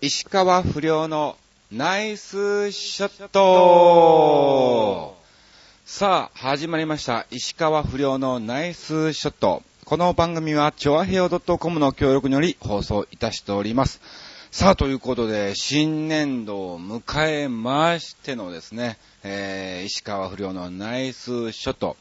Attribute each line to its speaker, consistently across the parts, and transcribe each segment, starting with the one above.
Speaker 1: 石川不良のナイスショットさあ、始まりました。石川不良のナイスショット。この番組は、チョアヘオ .com の協力により放送いたしております。さあ、ということで、新年度を迎えましてのですね、えー、石川不良のナイスショット。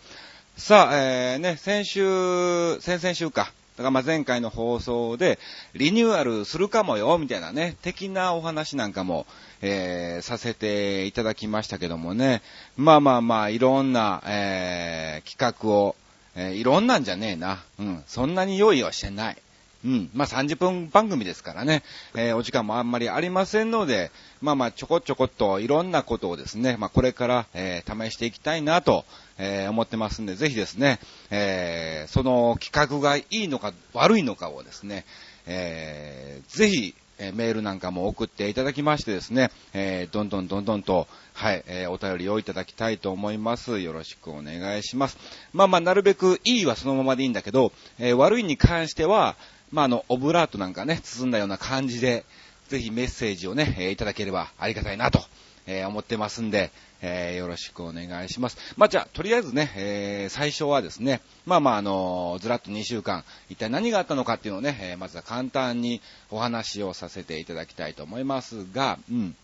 Speaker 1: さあ、えー、ね、先週、先々週か。だからま前回の放送で、リニューアルするかもよ、みたいなね、的なお話なんかも、えー、させていただきましたけどもね。まあまあまあ、いろんな、えー、企画を、えー、いろんなんじゃねえな。うん。そんなに用意はしてない。うん。まあ30分番組ですからね、えー、お時間もあんまりありませんので、まあまあちょこちょこっといろんなことをですね、まあこれから、えー、試していきたいなと、えー、思ってますんで、ぜひですね、えー、その企画がいいのか悪いのかをですね、えー、ぜひ、え、メールなんかも送っていただきましてですね、えー、どんどんどんどんと、はい、えー、お便りをいただきたいと思います。よろしくお願いします。まあまあ、なるべくいいはそのままでいいんだけど、えー、悪いに関しては、まああの、オブラートなんかね、包んだような感じで、ぜひメッセージをね、え、いただければありがたいなと、えー、思ってますんで、えー、よろしくお願いします。まあ、じゃあ、とりあえずね、えー、最初はですね、まあまあ、あの、ずらっと2週間、一体何があったのかっていうのをね、え、まずは簡単にお話をさせていただきたいと思いますが、うん。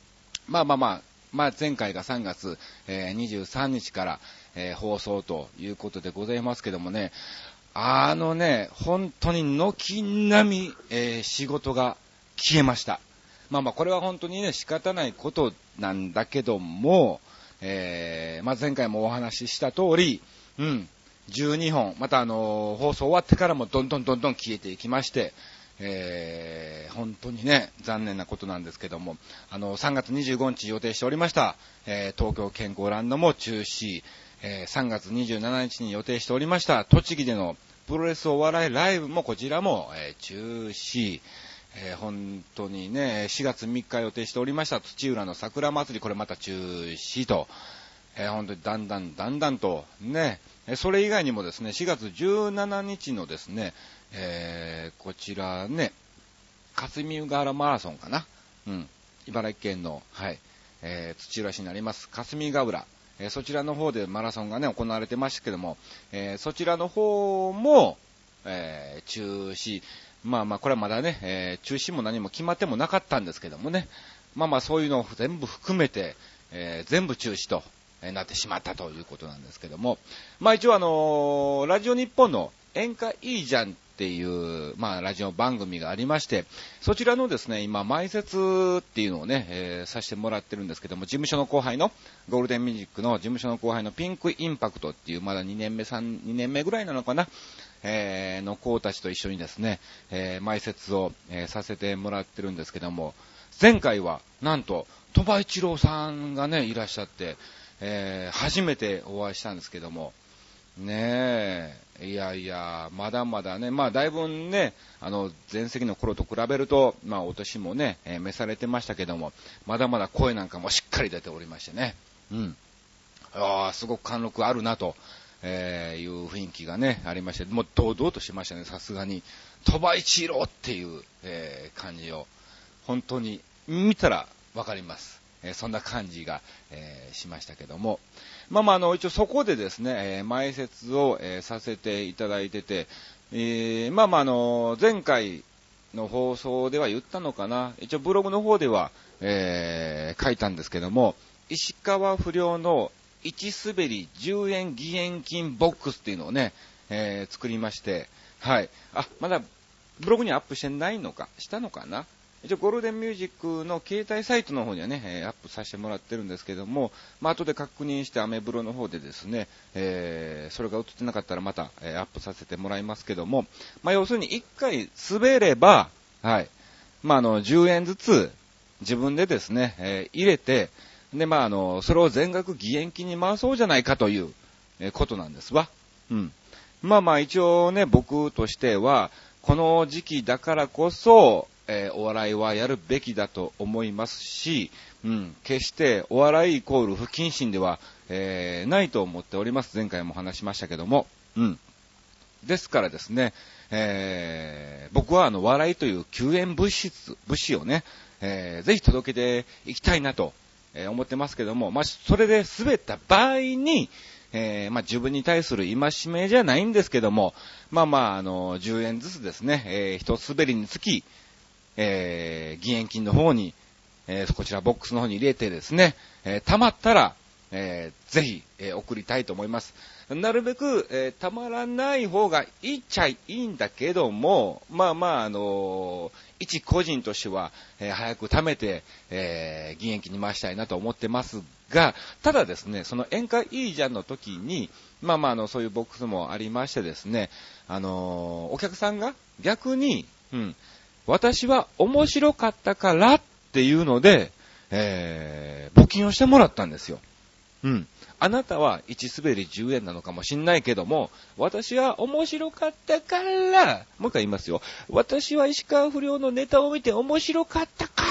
Speaker 1: まあまあまあ、まあ前回が3月、えー、23日から、えー、放送ということでございますけどもね、あのね、本当に軒並み、えー、仕事が消えました。まあまあ、これは本当にね、仕方ないことなんだけども、えー、まあ前回もお話しした通り、うん、12本、またあのー、放送終わってからもどんどんどんどん消えていきまして、えー、本当にね、残念なことなんですけども、あの、3月25日予定しておりました、えー、東京健康ランドも中止、えー、3月27日に予定しておりました、栃木でのプロレスお笑いライブもこちらも、えー、中止、えー、本当にね、4月3日予定しておりました土浦の桜祭り、これまた中止と、えー、本当にだんだんだんだんとね、それ以外にもですね、4月17日のですね、えー、こちらね、霞ヶ原マラソンかな。うん。茨城県の、はい、えー、土浦市になります、霞ヶ浦。え、そちらの方でマラソンがね、行われてましたけども、え、そちらの方も、えー、中止。まあまあ、これはまだね、えー、中止も何も決まってもなかったんですけどもね。まあまあ、そういうのを全部含めて、えー、全部中止と、え、なってしまったということなんですけども。まあ一応あのー、ラジオ日本の演歌いいじゃんっていう、まあ、ラジオ番組がありまして、そちらのですね、今、前説っていうのをね、えー、させてもらってるんですけども、事務所の後輩の、ゴールデンミュージックの事務所の後輩のピンクインパクトっていう、まだ2年目、3、2年目ぐらいなのかな、えー、の子たちと一緒にですね、えー、前説を、えー、させてもらってるんですけども、前回は、なんと、鳥羽一郎さんがね、いらっしゃって、えー、初めてお会いしたんですけども、ねえ、いやいや、まだまだね、まあだいぶね、あの、前席の頃と比べると、まあお年もね、えー、召されてましたけども、まだまだ声なんかもしっかり出ておりましてね、うん。ああ、すごく貫禄あるなと、えー、いう雰囲気がね、ありまして、もう堂々としましたね、さすがに。鳥羽一郎っていう、えー、感じを、本当に見たらわかります。え、そんな感じが、え、しましたけども。まあまあ、あの、一応そこでですね、えー、前説を、え、させていただいてて、え、まあまあ、あの、前回の放送では言ったのかな、一応ブログの方では、えー、書いたんですけども、石川不良の1滑り10円義援金ボックスっていうのをね、えー、作りまして、はい。あ、まだブログにアップしてないのか、したのかな一応ゴールデンミュージックの携帯サイトの方にはね、え、アップさせてもらってるんですけども、まあ、後で確認してアメブロの方でですね、えー、それが映ってなかったらまた、えー、アップさせてもらいますけども、まあ、要するに1回滑れば、はい。まあ、あの、10円ずつ自分でですね、えー、入れて、で、まあ、あの、それを全額義援金に回そうじゃないかという、えー、ことなんですわ。うん。まあまあ、一応ね、僕としては、この時期だからこそ、えー、お笑いはやるべきだと思いますし、うん、決してお笑いイコール不謹慎では、えー、ないと思っております。前回も話しましたけども。うん。ですからですね、えー、僕はあの、笑いという救援物質、物資をね、えー、ぜひ届けていきたいなと、え、思ってますけども、まあ、それで滑った場合に、えー、まあ、自分に対する戒めじゃないんですけども、まあまあ、あの、10円ずつですね、えー、一滑りにつき、えー、義援金の方に、えー、こちらボックスの方に入れてですね、えー、溜まったら、えー、ぜひ、えー、送りたいと思います。なるべく、えー、たまらない方がいいっちゃいいんだけども、まあまあ、あのー、一個人としては、えー、早く貯めて、えー、義援金に回したいなと思ってますが、ただですね、その宴会いいじゃんの時に、まあまあ、あの、そういうボックスもありましてですね、あのお客さんが逆に、うん、私は面白かったからっていうので、えー、募金をしてもらったんですよ。うん。あなたは1滑り10円なのかもしんないけども、私は面白かったから、もう一回言いますよ。私は石川不良のネタを見て面白かったか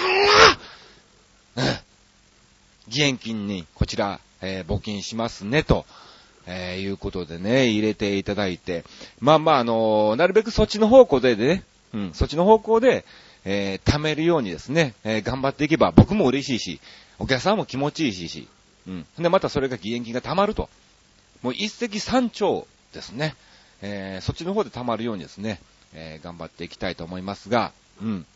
Speaker 1: ら、うん。義援金にこちら、えー、募金しますね、と。えー、いうことでね、入れていただいて。まあまあ、あのー、なるべくそっちの方向でね、うん、そっちの方向で、えー、貯めるようにですね、えー、頑張っていけば僕も嬉しいし、お客さんも気持ちいいし、うん。で、またそれが義援金が貯まると。もう一石三鳥ですね。えー、そっちの方で貯まるようにですね、えー、頑張っていきたいと思いますが、うん。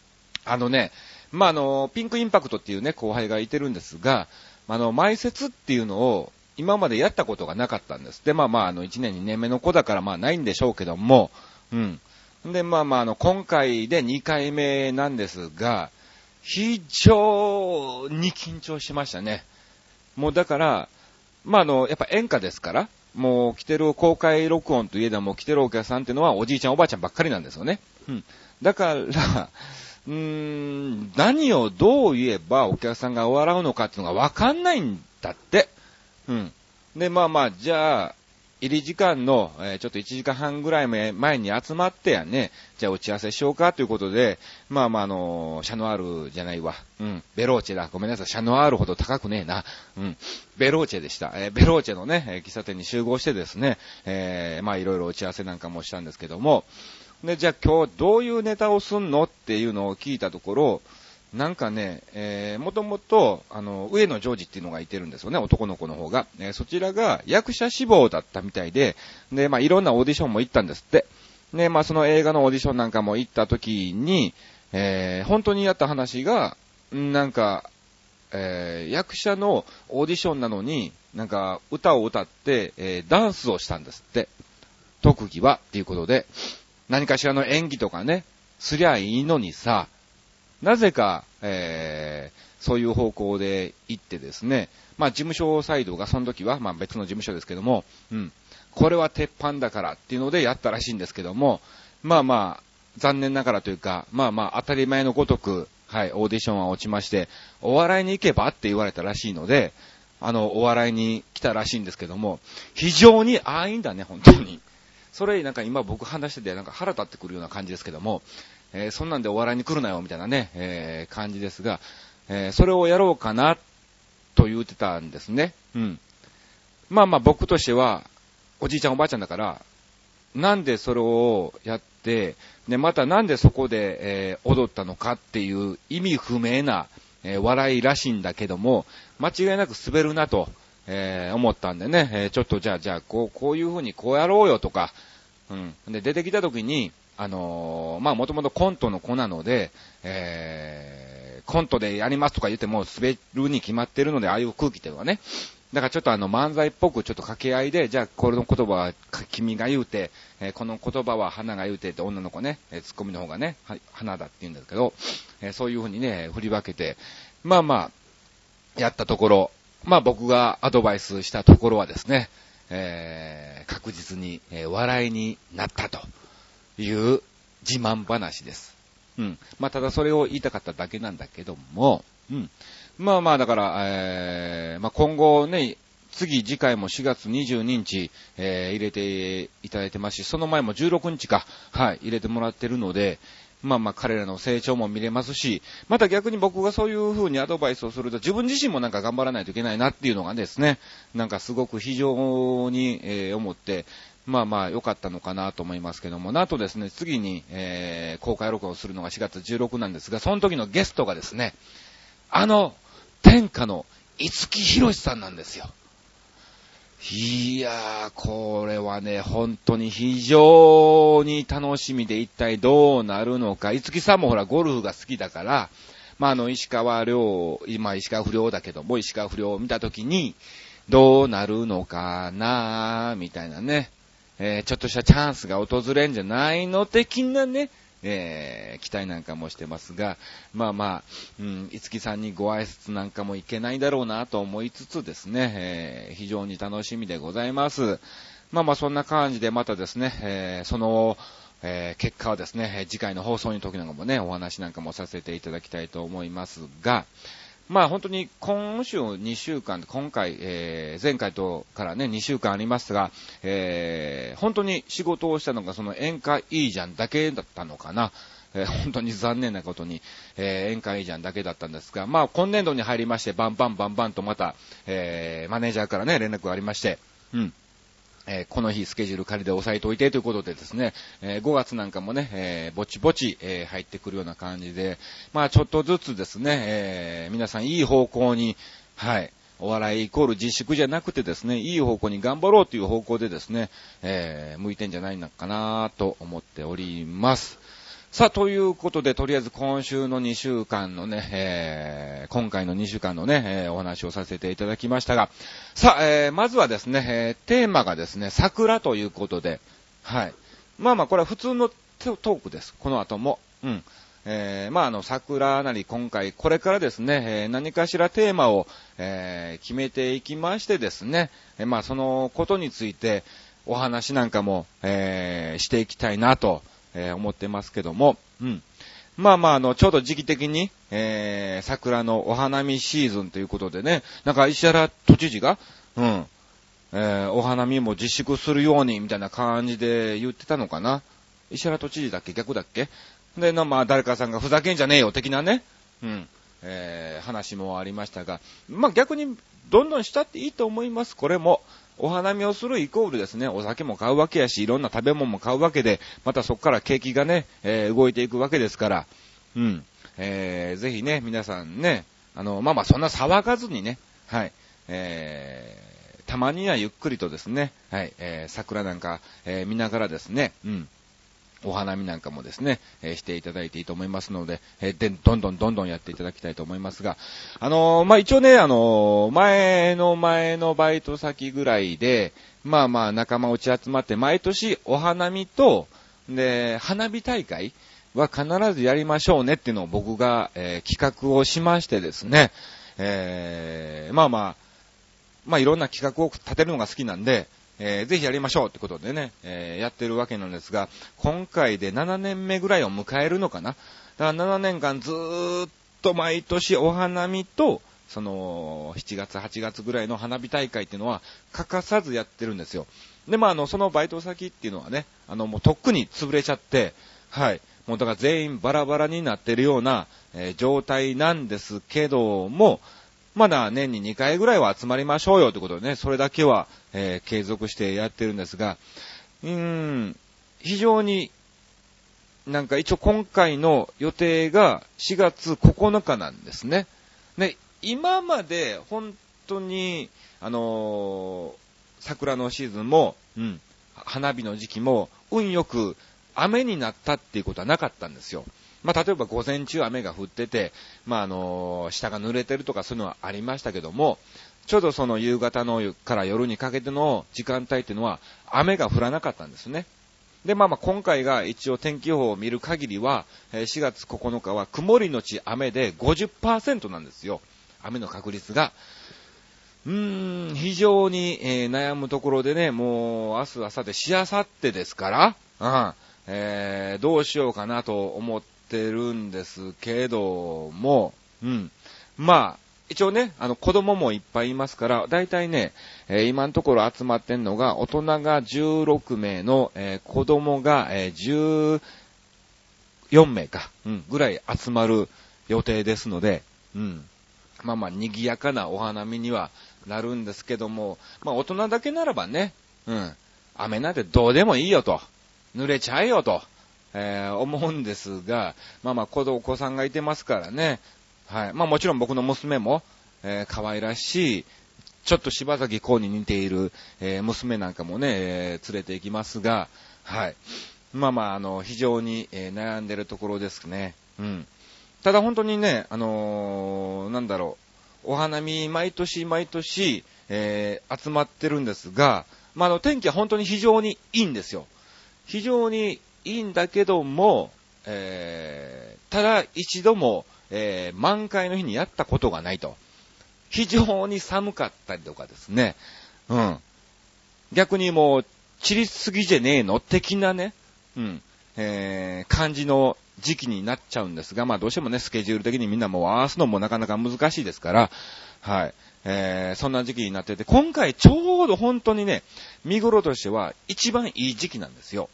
Speaker 1: あのね、まあ、あの、ピンクインパクトっていうね、後輩がいてるんですが、あの、埋設っていうのを今までやったことがなかったんです。で、まあまあ、あの、1年2年目の子だからまあないんでしょうけども、うん。で、まあまあ、あの、今回で2回目なんですが、非常に緊張しましたね。もうだから、まあ、あの、やっぱ演歌ですから、もう来てる公開録音といえども来てるお客さんっていうのはおじいちゃんおばあちゃんばっかりなんですよね。うん。だから、うーん、何をどう言えばお客さんが笑うのかっていうのがわかんないんだって。うん。で、まあまあ、じゃあ、入り時間の、え、ちょっと1時間半ぐらい前に集まってやね、じゃあ打ち合わせしようかということで、まあまああの、シャノアールじゃないわ。うん、ベローチェだ。ごめんなさい、シャノアールほど高くねえな。うん、ベローチェでした。えー、ベローチェのね、喫茶店に集合してですね、えー、まあいろいろ打ち合わせなんかもしたんですけども、で、じゃあ今日どういうネタをすんのっていうのを聞いたところ、なんかね、えー、もともと、あの、上野ジョージっていうのがいてるんですよね、男の子の方が。えー、そちらが役者志望だったみたいで、で、まあ、いろんなオーディションも行ったんですって。で、まあ、その映画のオーディションなんかも行った時に、えー、本当にやった話が、なんか、えー、役者のオーディションなのに、なんか、歌を歌って、えー、ダンスをしたんですって。特技は、っていうことで、何かしらの演技とかね、すりゃいいのにさ、なぜか、えー、そういう方向で行ってですね、まあ事務所サイドがその時は、まあ別の事務所ですけども、うん、これは鉄板だからっていうのでやったらしいんですけども、まあまあ、残念ながらというか、まあまあ当たり前のごとく、はい、オーディションは落ちまして、お笑いに行けばって言われたらしいので、あの、お笑いに来たらしいんですけども、非常に安易だね、本当に。それなんか今僕話しててなんか腹立ってくるような感じですけども、えー、そんなんでお笑いに来るなよ、みたいなね、えー、感じですが、えー、それをやろうかな、と言ってたんですね。うん。まあまあ僕としては、おじいちゃんおばあちゃんだから、なんでそれをやって、で、またなんでそこで、えー、踊ったのかっていう意味不明な、えー、笑いらしいんだけども、間違いなく滑るなと、えー、思ったんでね、えちょっとじゃあ、じゃあ、こう、こういう風にこうやろうよとか、うん。で、出てきた時に、あのー、まあ、もともとコントの子なので、えー、コントでやりますとか言っても滑るに決まってるので、ああいう空気っていうのはね。だからちょっとあの漫才っぽくちょっと掛け合いで、じゃあこの言葉は君が言うて、えー、この言葉は花が言うてって女の子ね、えー、ツッコミの方がね、花だって言うんですけど、えー、そういう風にね、振り分けて、まあまあ、やったところ、まあ僕がアドバイスしたところはですね、えー、確実に、え、笑いになったと。いう自慢話です。うん。まあ、ただそれを言いたかっただけなんだけども、うん。まあまあ、だから、えー、まあ今後ね、次、次回も4月22日、えー、入れていただいてますし、その前も16日か、はい、入れてもらってるので、まあまあ彼らの成長も見れますし、また逆に僕がそういう風にアドバイスをすると自分自身もなんか頑張らないといけないなっていうのがですね、なんかすごく非常に、えー、思って、まあまあ良かったのかなと思いますけども、なんとですね、次に、えー、公開録音するのが4月16なんですが、その時のゲストがですね、あの、天下の五木ひろしさんなんですよ。いやー、これはね、本当に非常に楽しみで一体どうなるのか。五木さんもほら、ゴルフが好きだから、まあ、あの、石川亮、今石川不良だけども、石川不良を見たときに、どうなるのかなーみたいなね、えー、ちょっとしたチャンスが訪れんじゃないの的なね、えー、期待なんかもしてますが、まあまあ、うん、いつきさんにご挨拶なんかもいけないだろうなと思いつつですね、えー、非常に楽しみでございます。まあまあそんな感じでまたですね、えー、その、えー、結果はですね、次回の放送の時なんかもね、お話なんかもさせていただきたいと思いますが、まあ本当に今週2週間、今回、えー、前回とからね、2週間ありますが、えー、本当に仕事をしたのがその宴会いいじゃんだけだったのかな。えー、本当に残念なことに、えー、宴会いいじゃんだけだったんですが、まあ今年度に入りまして、バンバンバンバンとまた、えー、マネージャーからね、連絡がありまして、うん。えー、この日スケジュール仮で押さえておいてということでですね、えー、5月なんかもね、えー、ぼちぼち、え入ってくるような感じで、まあちょっとずつですね、え皆さんいい方向に、はい、お笑いイコール自粛じゃなくてですね、いい方向に頑張ろうという方向でですね、え向いてんじゃないのかなと思っております。さあ、ということで、とりあえず今週の2週間のね、えー、今回の2週間のね、えー、お話をさせていただきましたが、さあ、えー、まずはですね、えー、テーマがですね、桜ということで、はい。まあまあ、これは普通のトークです。この後も。うん。えー、まあ、あの、桜なり今回、これからですね、えー、何かしらテーマを、えー、決めていきましてですね、えー、まあ、そのことについて、お話なんかも、えー、していきたいなと、えー、思ってますけども、うん。まあまあ、あの、ちょうど時期的に、えー、桜のお花見シーズンということでね、なんか石原都知事が、うん、えー、お花見も自粛するように、みたいな感じで言ってたのかな。石原都知事だっけ？逆だっけ？で、まあ、誰かさんがふざけんじゃねえよ、的なね、うん、えー、話もありましたが、まあ逆に、どんどんしたっていいと思います、これも。お花見をするイコールですね、お酒も買うわけやし、いろんな食べ物も買うわけで、またそこから景気がね、えー、動いていくわけですから、うん。えー、ぜひね、皆さんね、あの、まあまあそんな騒がずにね、はい、えー、たまにはゆっくりとですね、はい、えー、桜なんか、えー、見ながらですね、うん。お花見なんかもですね、え、していただいていいと思いますので、え、で、どんどんどんどんやっていただきたいと思いますが、あの、まあ、一応ね、あの前の前のバイト先ぐらいで、まあまあ仲間内集まって毎年お花見と、で、花火大会は必ずやりましょうねっていうのを僕が、え企画をしましてですね、えーまあまあ、まあいろんな企画を立てるのが好きなんで、えー、ぜひやりましょうってことでね、えー、やってるわけなんですが、今回で7年目ぐらいを迎えるのかな？だから7年間ずーっと毎年お花見と、その、7月、8月ぐらいの花火大会っていうのは欠かさずやってるんですよ。で、まあ、あの、そのバイト先っていうのはね、あの、もうとっくに潰れちゃって、はい。もうだから全員バラバラになってるような、えー、状態なんですけども、まだ年に2回ぐらいは集まりましょうよということでね、それだけは、えー、継続してやってるんですが、うーん、非常に、なんか一応今回の予定が4月9日なんですね。ね、今まで本当に、あのー、桜のシーズンも、うん、花火の時期も、運よく雨になったっていうことはなかったんですよ。まあ、例えば午前中雨が降ってて、まあ、あの、下が濡れてるとかそういうのはありましたけども、ちょうどその夕方のから夜にかけての時間帯っていうのは雨が降らなかったんですね。で、まあまあ今回が一応天気予報を見る限りは、4月9日は曇りのち雨で50%なんですよ。雨の確率が。うーん、非常に、えー、悩むところでね、もう明日、明後日、しあさってですから、うん、えー、どうしようかなと思ってるんですけども、うん。まあ、一応ね、あの、子供もいっぱいいますから、だいたいね、えー、今のところ集まってんのが、大人が16名の、えー、子供が、えー、14名か、うん、ぐらい集まる予定ですので、うん。まあまあ、賑やかなお花見にはなるんですけども、まあ、大人だけならばね、うん。雨なんてどうでもいいよと、濡れちゃえよと、えー、思うんですが、まあまあ、子お子さんがいてますからね、はい。まあもちろん僕の娘も、えー、可愛らしい、ちょっと柴崎公に似ている、えー、娘なんかもね、えー、連れて行きますが、はい。まあまあ、あの、非常に、えー、悩んでるところですね。うん。ただ本当にね、あのー、なんだろう、お花見毎年毎年、えー、集まってるんですが、まあ、あの、天気は本当に非常にいいんですよ。非常にいいんだけども、えー、ただ一度も、えー、満開の日にやったことがないと。非常に寒かったりとかですね。うん。逆にもう、散りすぎじゃねえの的なね、うん、えー、感じの時期になっちゃうんですが、まあどうしてもね、スケジュール的にみんなもう合わすのもなかなか難しいですから、はい。えー、そんな時期になってて、今回ちょうど本当にね、見頃としては一番いい時期なんですよ。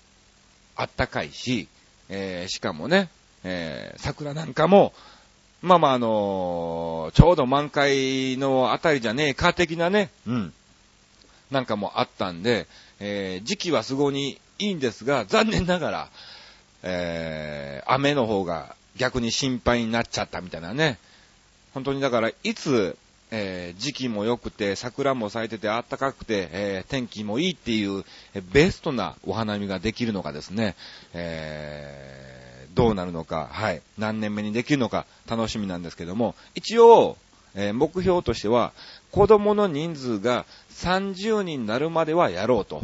Speaker 1: あったかいし、えー、しかもね、えー、桜なんかも、まあまああのー、ちょうど満開のあたりじゃねえか的なね、うん。なんかもあったんで、えー、時期はすごにいいんですが、残念ながら、えー、雨の方が逆に心配になっちゃったみたいなね。本当にだから、いつ、えー、時期も良くて、桜も咲いてて暖かくて、えー、天気もいいっていう、ベストなお花見ができるのかですね、えーどうなるのか、はい、何年目にできるのか楽しみなんですけども、一応、え、目標としては、子供の人数が30人になるまではやろうと。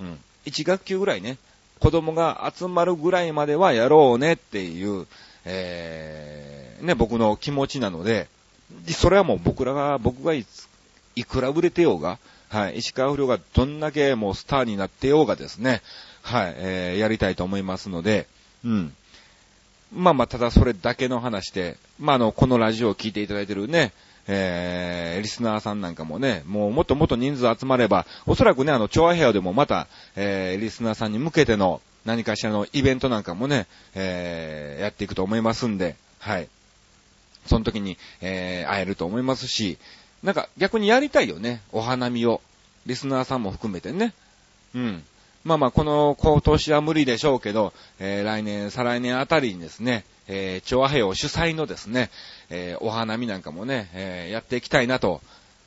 Speaker 1: うん。1学級ぐらいね、子供が集まるぐらいまではやろうねっていう、えー、ね、僕の気持ちなので、それはもう僕らが、僕がいいくら売れてようが、はい、石川不良がどんだけもうスターになってようがですね、はい、えー、やりたいと思いますので、うん。まあまあ、ただそれだけの話で、まああの、このラジオを聞いていただいてるね、えー、リスナーさんなんかもね、もうもっともっと人数集まれば、おそらくね、あの、調和部屋でもまた、えー、リスナーさんに向けての何かしらのイベントなんかもね、えー、やっていくと思いますんで、はい。その時に、えー、会えると思いますし、なんか逆にやりたいよね、お花見を。リスナーさんも含めてね。うん。まあまあ、この、今年は無理でしょうけど、えー、来年、再来年あたりにですね、えー、調和平を主催のですね、えー、お花見なんかもね、えー、やっていきたいなと、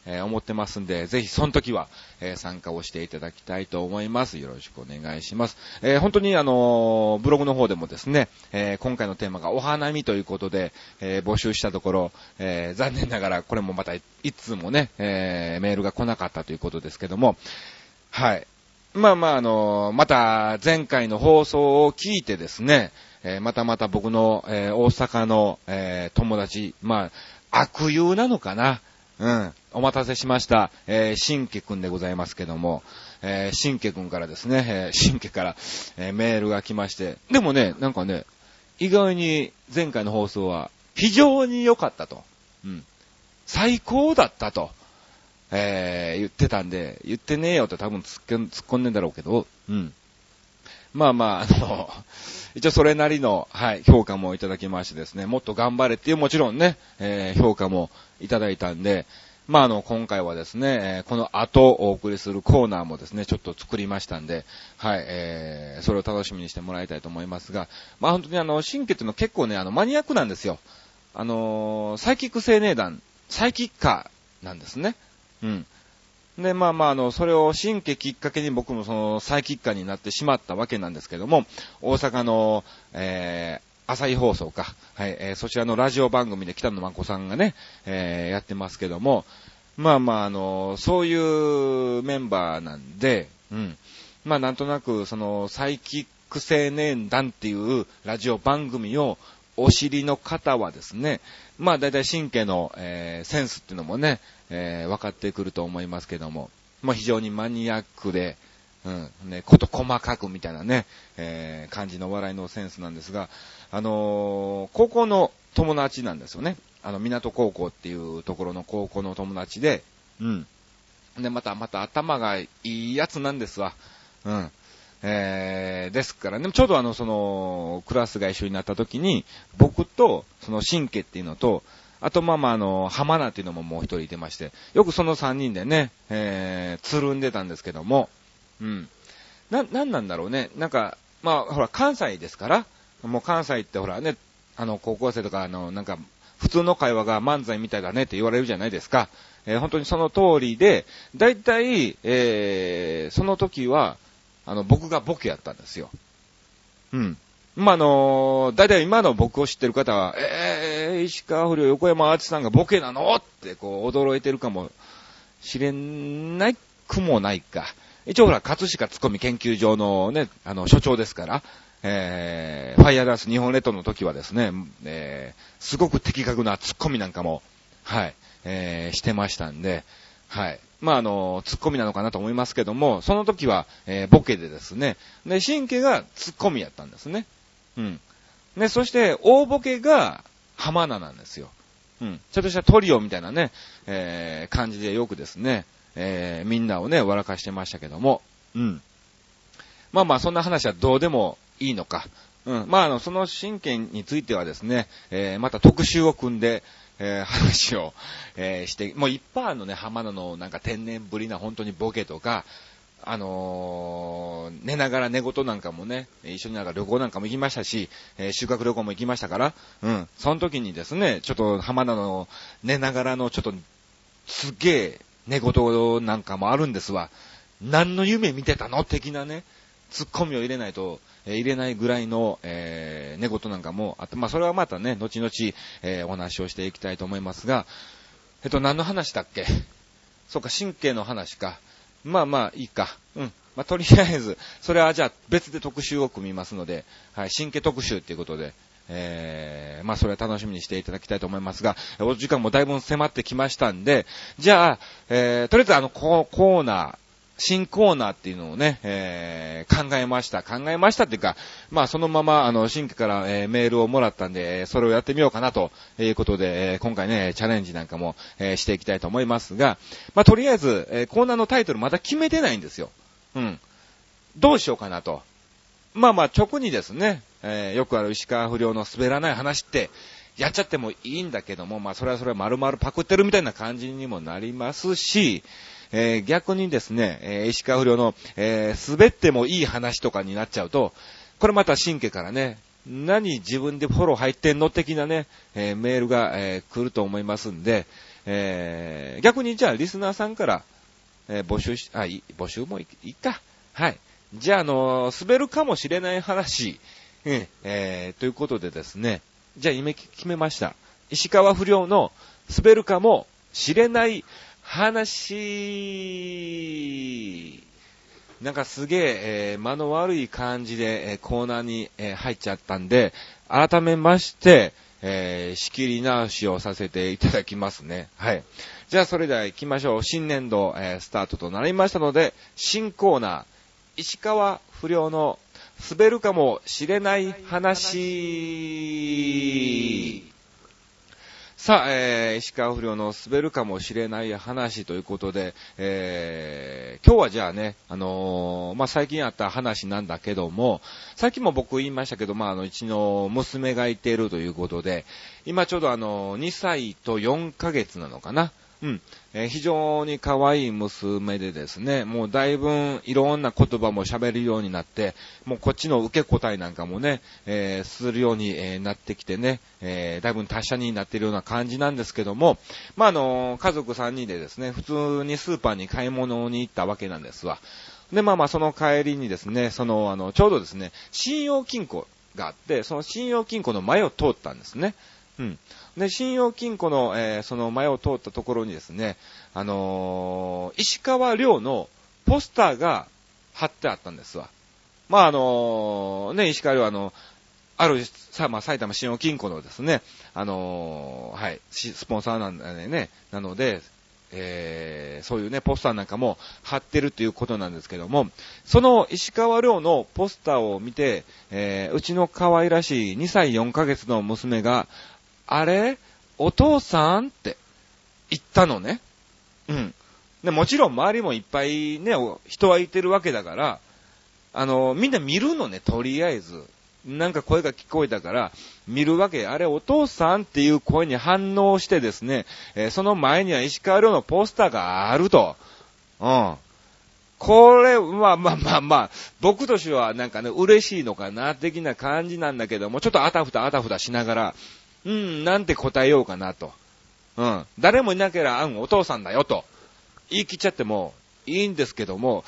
Speaker 1: えー、思ってますんで、ぜひその時は、えー、参加をしていただきたいと思います。よろしくお願いします。えー、本当にあのブログの方でもですね、え今回のテーマがお花見ということで、え募集したところ、え残念ながらこれもまたいつもね、えメールが来なかったということですけども、はい。まあまあ、あの、また前回の放送を聞いてですね、え、またまた僕の、え、大阪の、え、友達、まあ、悪友なのかな？うん。お待たせしました。えー、新家くんでございますけども、えー、新家くんからですね、えー、新家から、えー、メールが来まして、でもね、なんかね、意外に前回の放送は非常に良かったと。うん。最高だったと。えー、言ってたんで、言ってねえよって多分突っ込んでんだろうけど、うん。まあまあ、あの、一応それなりの、はい、評価もいただきましてですね、もっと頑張れっていうもちろんね、えー、評価もいただいたんで、まああの、今回はですね、この後お送りするコーナーもですね、ちょっと作りましたんで、はい、えー、それを楽しみにしてもらいたいと思いますが、まあ本当にあの、神経っていうのは結構ね、あの、マニアックなんですよ。あのー、サイキック青年団、サイキッカーなんですね。うん。で、まあまあ、あの、それを新規きっかけに僕もその、再キッカーになってしまったわけなんですけども、大阪の、えー、朝日放送か。はい、えー、そちらのラジオ番組で北野真子さんがね、えー、やってますけども、まあまあ、あの、そういうメンバーなんで、うん。まあなんとなく、その、サイキック青年団っていうラジオ番組をお知りの方はですね、まあ大体神経の、えー、センスっていうのもね、えー、分かってくると思いますけども、まあ非常にマニアックで、うん、ね、こと細かくみたいなね、えー、感じの笑いのセンスなんですが、あのー、高校の友達なんですよね。あの、港高校っていうところの高校の友達で、うん。で、また、また頭がいいやつなんですわ。うん。えー、ですからね、ちょうどあの、その、クラスが一緒になった時に、僕と、その神経っていうのと、あと、まあまあ、あの、浜名っていうのももう一人いてまして、よくその三人でね、えー、つるんでたんですけども、うん。な、なんなんだろうね。なんか、まあ、ほら、関西ですから、もう関西ってほらね、あの、高校生とか、あの、なんか、普通の会話が漫才みたいだねって言われるじゃないですか。えー、本当にその通りで、大体、えー、その時は、あの、僕がボケやったんですよ。うん。まあ、あのー、大体今の僕を知ってる方は、えー、石川不良横山アーチさんがボケなのってこう驚いてるかもしれないくもないか。一応ほら、葛飾ツッコミ研究所のね、あの、所長ですから、えー、ファイヤーダンス日本列島の時はですね、えー、すごく的確なツッコミなんかも、はい、えー、してましたんで、はい。まあ、あの、ツッコミなのかなと思いますけども、その時は、えー、ボケでですね、で、神経がツッコミやったんですね。うん。で、そして、大ボケが浜名なんですよ。うん。ちょっとしたトリオみたいなね、えー、感じでよくですね、えー、みんなをね、笑かしてましたけども、うん。まあまあ、そんな話はどうでもいいのか。うん。まあ、あの、その神経についてはですね、えー、また特集を組んで、えー、話を、えー、して、もういっぱいあのね、浜田のなんか天然ぶりな本当にボケとか、あのー、寝ながら寝言なんかもね、一緒になんか旅行なんかも行きましたし、えー、修学旅行も行きましたから、うん、その時にですね、ちょっと浜田の寝ながらのちょっと、すげえ寝言なんかもあるんですわ。何の夢見てたの？的なね、ツッコミを入れないと、え、入れないぐらいの、えー、寝言なんかもあって、まあそれはまたね、後々、えー、お話をしていきたいと思いますが、えっと、何の話だっけ？そうか、神経の話か。まあまあ、いいか。うん。まあ、とりあえず、それはじゃあ別で特集を組みますので、はい、神経特集っていうことで、えー、まあそれは楽しみにしていただきたいと思いますが、お時間もだいぶ迫ってきましたんで、じゃあ、えー、とりあえずあのコーナー、新コーナーっていうのをね、えー、考えました。考えましたっていうか、まあそのまま、あの、新規から、えー、メールをもらったんで、それをやってみようかなということで、えー、今回ね、チャレンジなんかも、えー、していきたいと思いますが、まあとりあえず、えー、コーナーのタイトルまだ決めてないんですよ。うん。どうしようかなと。まあまあ直にですね、えー、よくある石川不良の滑らない話って、やっちゃってもいいんだけども、まあそれはそれは丸々パクってるみたいな感じにもなりますし、えー、逆にですね、えー、石川不良の、えー、滑ってもいい話とかになっちゃうと、これまた神経からね、何自分でフォロー入ってんの的なね、えー、メールが、えー、来ると思いますんで、えー、逆にじゃあリスナーさんから、えー、募集し、あ、い募集もいいか。はい。じゃあ、あのー、滑るかもしれない話、ええー、ということでですね、じゃあ、夢決めました。石川不良の滑るかもしれない話、なんかすげえ、えー、間の悪い感じで、えー、コーナーに、えー、入っちゃったんで、改めまして、え、仕切り直しをさせていただきますね。はい。じゃあそれでは行きましょう。新年度、え、スタートとなりましたので、新コーナー、石川不良の滑るかもしれない話。さあ、えー、石川不良の滑るかもしれない話ということで、えー、今日はじゃあね、あのー、まあ、最近あった話なんだけども、さっきも僕言いましたけど、まあ、あの、うちの娘がいているということで、今ちょうどあの、2歳と4ヶ月なのかな。うん。えー、非常に可愛い娘でですね、もうだいぶいろんな言葉も喋るようになって、もうこっちの受け答えなんかもね、えー、するように、えー、なってきてね、えだいぶ達者になっているような感じなんですけども、まあ、あの家族3人でですね、普通にスーパーに買い物に行ったわけなんですわ。で、まあまあ、その帰りにですね、その、あの、ちょうどですね、信用金庫があって、その信用金庫の前を通ったんですね。うん。で、信用金庫の、えー、その前を通ったところにですね、あのー、石川遼のポスターが貼ってあったんですわ。まあ、あのー、ね、石川遼はあの、ある、さ、まあ、埼玉信用金庫のですね、あのはい、スポンサーなんでね、なので、えー、そういうね、ポスターなんかも貼ってるということなんですけども、その石川遼のポスターを見て、えー、うちの可愛らしい2歳4ヶ月の娘が、あれ？お父さん？って言ったのね。うん。で、もちろん周りもいっぱいね、人はいてるわけだから、あの、みんな見るのね、とりあえず。なんか声が聞こえたから、見るわけ。あれ、お父さんっていう声に反応してですね、えー、その前には石川遼のポスターがあると。うん。これ、まあまあまあまあ、僕としてはなんかね、嬉しいのかな、的な感じなんだけども、ちょっとあたふたあたふたしながら、うん、なんて答えようかなと。うん。誰もいなければ、うん、お父さんだよと。言い切っちゃってもいいんですけども、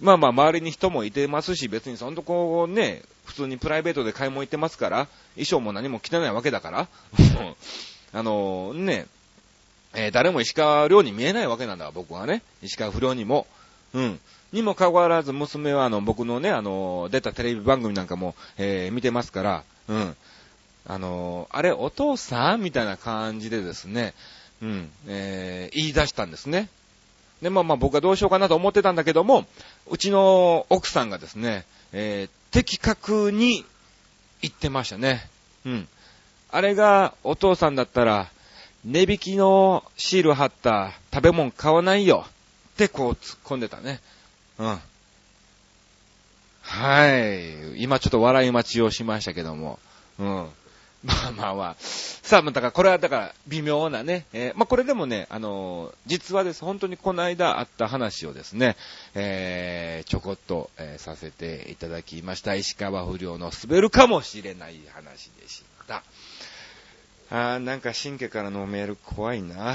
Speaker 1: まあまあ周りに人もいてますし、別にそんとこね、普通にプライベートで買い物行ってますから、衣装も何も着てないわけだから、あのね、えー、誰も石川遼に見えないわけなんだ、僕はね。石川不良にも。うん。にもかかわらず、娘はあの、僕のね、あの、出たテレビ番組なんかも、えー、見てますから、うん。あの、あれ、お父さん？みたいな感じでですね、うん、えー、言い出したんですね。で、まあまあ僕はどうしようかなと思ってたんだけども、うちの奥さんがですね、えー、的確に言ってましたね。うん。あれがお父さんだったら、値引きのシール貼った食べ物買わないよってこう突っ込んでたね。うん。はい。今ちょっと笑い待ちをしましたけども。うん。まあまあまあ。さあ、だからこれはだから微妙なね、えー、まあこれでもね、あのー、実はです、本当にこの間あった話をですね、えー、ちょこっと、えー、させていただきました。石川不良の滑るかもしれない話でした。あー、なんか神経からのメール怖いな。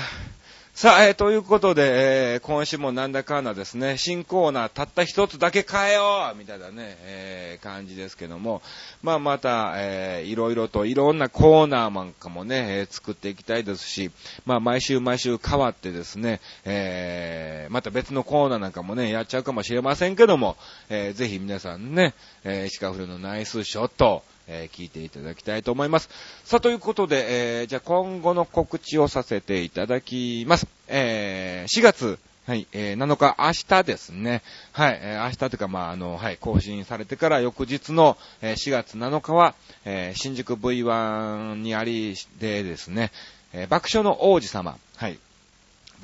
Speaker 1: さあ、えー、ということで、えー、今週もなんだかんだですね、新コーナーたった一つだけ変えようみたいなね、えー、感じですけども、まあまた、えー、いろいろといろんなコーナーなんかもね、えー、作っていきたいですし、まあ毎週毎週変わってですね、えー、また別のコーナーなんかもね、やっちゃうかもしれませんけども、えー、ぜひ皆さんね、えー、石川フルのナイスショット、えー、聞いていただきたいと思います。さあ、ということで、えー、じゃあ今後の告知をさせていただきます。えー、4月、はい、えー、7日、明日ですね。はい、えー、明日というか、まあ、あの、はい、更新されてから翌日の、えー、4月7日は、えー、新宿 V1 にありでですね、えー、爆笑の王子様、はい、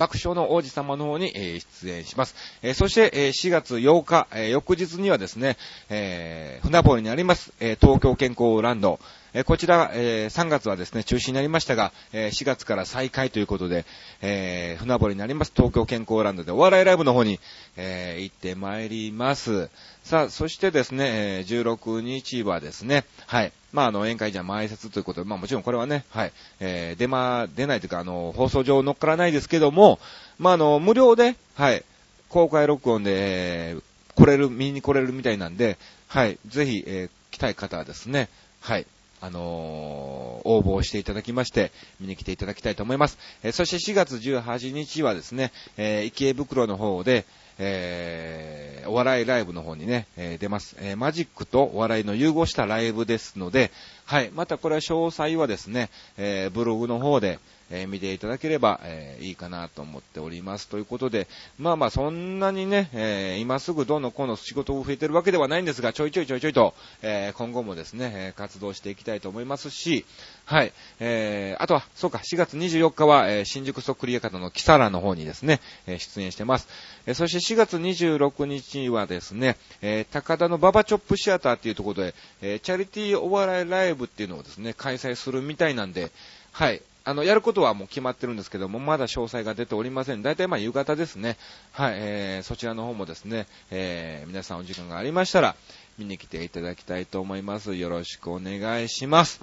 Speaker 1: 爆笑の王子様の方に、え出演します。えそして、え4月8日、え翌日にはですね、え船堀にあります、え東京健康ランド、えこちら、え3月はですね、中止になりましたが、え4月から再開ということで、え船堀にあります東京健康ランドでお笑いライブの方に、え行ってまいります。さあ、そしてですね、16日はですね、はい、まあ、あの、宴会じゃ前説ということで、まあ、もちろんこれはね、はい、えー、出ま、出ないというか、あの、放送上乗っからないですけども、まあ、あの、無料で、はい、公開録音で、えー、来れる、見に来れるみたいなんで、はい、ぜひ、えー、来たい方はですね、はい、あのー、応募していただきまして、見に来ていただきたいと思います。えー、そして4月18日はですね、えー、池袋の方で、えー、お笑いライブの方にね、えー、出ます。えー、マジックとお笑いの融合したライブですので、はい、またこれは詳細はですね、えブログの方で、え見ていただければ、えいいかなと思っております。ということで、まあまあそんなにね、え今すぐどのこの仕事を増えてるわけではないんですが、ちょいちょいちょいちょいと、え今後もですね、活動していきたいと思いますし、はい、えあとは、そうか、4月24日は、え新宿そっくり館のキサラの方にですね、え出演してます。えそして4月26日はですね、え高田のババチョップシアターっていうところで、えチャリティーお笑いライブっていうのをですね、開催するみたいなんで、はい、あの、やることはもう決まってるんですけども、まだ詳細が出ておりません。大体まあ夕方ですね。はい、えー、そちらの方もですね、えー、皆さんお時間がありましたら、見に来ていただきたいと思います。よろしくお願いします。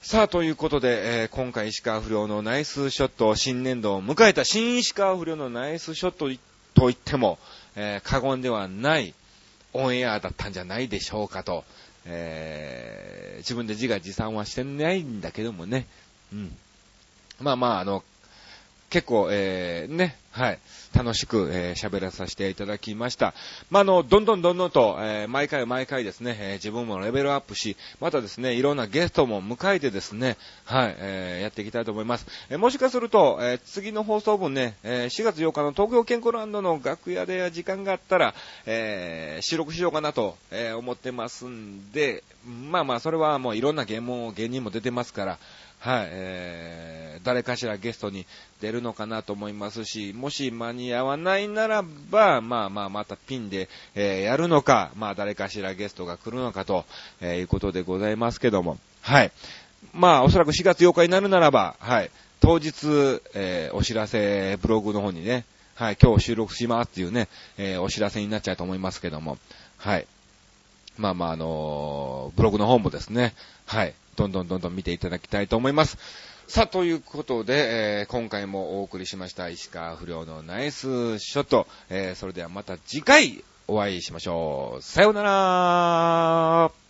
Speaker 1: さあ、ということで、えー、今回石川不良のナイスショット、新年度を迎えた新石川不良のナイスショットと言っても、えー、過言ではないオンエアだったんじゃないでしょうかと、えー、自分で自画自賛はしてないんだけどもね、うん。まあまあ、あの、結構、えー、ね、はい、楽しく、えー、喋らさせていただきました。まあ、あの、どんどんどんどんと、えー、毎回毎回ですね、えー、自分もレベルアップし、またですね、いろんなゲストも迎えてですね、はい、えー、やっていきたいと思います。えー、もしかすると、えー、次の放送分ね、えー、4月8日の東京健康ランドの楽屋で時間があったら、えー、収録しようかなと、えー、思ってますんで、まあまあ、それはもういろんな芸も、芸人も出てますから、はい、えー、誰かしらゲストに出るのかなと思いますし、もし間に合わないならば、まあまあまたピンで、えー、やるのか、まあ誰かしらゲストが来るのかと、えー、いうことでございますけども、はい。まあおそらく4月8日になるならば、はい、当日、えー、お知らせブログの方にね、はい、今日収録しますっていうね、えー、お知らせになっちゃうと思いますけども、はい。まあまあ、あのー、ブログの方もですね、はい、どんどんどんどん見ていただきたいと思います。さあ、ということで、えー、今回もお送りしました石川不良のナイスショット。えー、それではまた次回お会いしましょう。さようなら